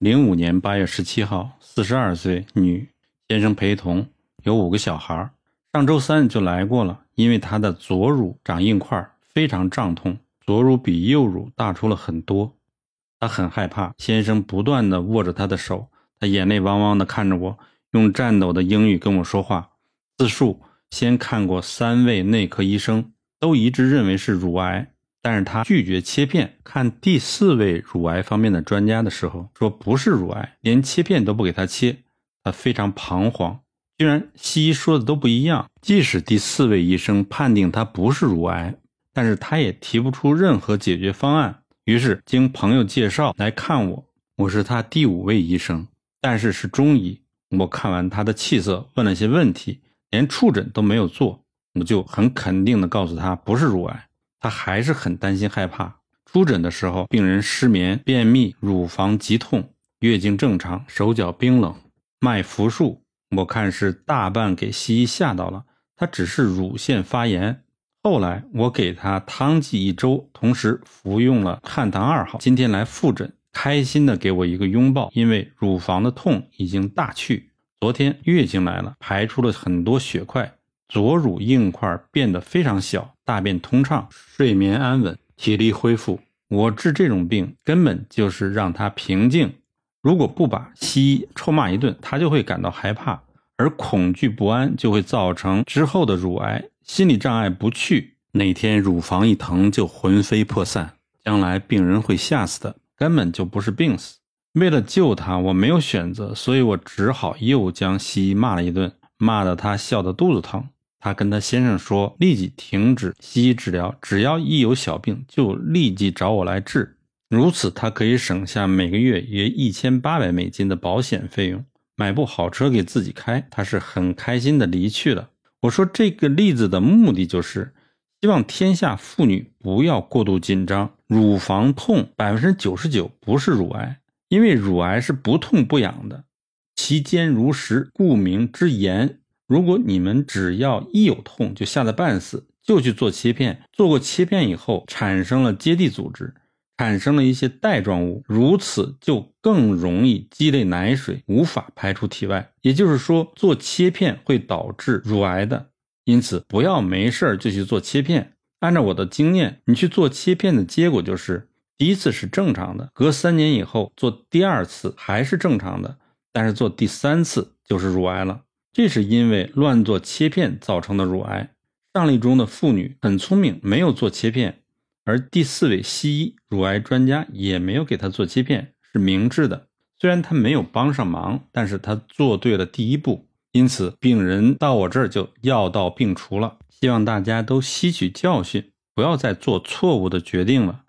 零五年八月十七号，四十二岁女，先生陪同，有五个小孩。上周三就来过了，因为她的左乳长硬块，非常胀痛，左乳比右乳大出了很多。她很害怕，先生不断的握着她的手，她眼泪汪汪的看着我，用颤抖的英语跟我说话，自述先看过三位内科医生，都一致认为是乳癌。但是他拒绝切片，看第四位乳癌方面的专家的时候，说不是乳癌，连切片都不给他切。他非常彷徨，居然西医说的都不一样。即使第四位医生判定他不是乳癌，但是他也提不出任何解决方案。于是经朋友介绍来看我，我是他第五位医生，但是是中医。我看完他的气色，问了些问题，连触诊都没有做，我就很肯定的告诉他不是乳癌。他还是很担心害怕。出诊的时候，病人失眠、便秘、乳房急痛、月经正常、手脚冰冷、脉浮数。我看是大半给西医吓到了，他只是乳腺发炎。后来我给他汤剂一周，同时服用了汉唐二号。今天来复诊，开心的给我一个拥抱，因为乳房的痛已经大去。昨天月经来了，排出了很多血块。左乳硬块变得非常小，大便通畅，睡眠安稳，体力恢复。我治这种病根本就是让他平静。如果不把西医臭骂一顿，他就会感到害怕，而恐惧不安就会造成之后的乳癌。心理障碍不去，哪天乳房一疼就魂飞魄散，将来病人会吓死的，根本就不是病死。为了救他，我没有选择，所以我只好又将西医骂了一顿，骂得他笑得肚子疼。他跟他先生说，立即停止西医治疗，只要一有小病就立即找我来治。如此，他可以省下每个月约一千八百美金的保险费用，买部好车给自己开。他是很开心的离去了。我说这个例子的目的就是希望天下妇女不要过度紧张，乳房痛百分之九十九不是乳癌，因为乳癌是不痛不痒的，其坚如石，故名之炎。如果你们只要一有痛就吓得半死，就去做切片，做过切片以后产生了结缔组织，产生了一些带状物，如此就更容易积累奶水，无法排出体外。也就是说，做切片会导致乳癌的。因此，不要没事儿就去做切片。按照我的经验，你去做切片的结果就是第一次是正常的，隔三年以后做第二次还是正常的，但是做第三次就是乳癌了。这是因为乱做切片造成的乳癌。上例中的妇女很聪明，没有做切片，而第四位西医乳癌专家也没有给她做切片，是明智的。虽然他没有帮上忙，但是他做对了第一步，因此病人到我这儿就药到病除了。希望大家都吸取教训，不要再做错误的决定了。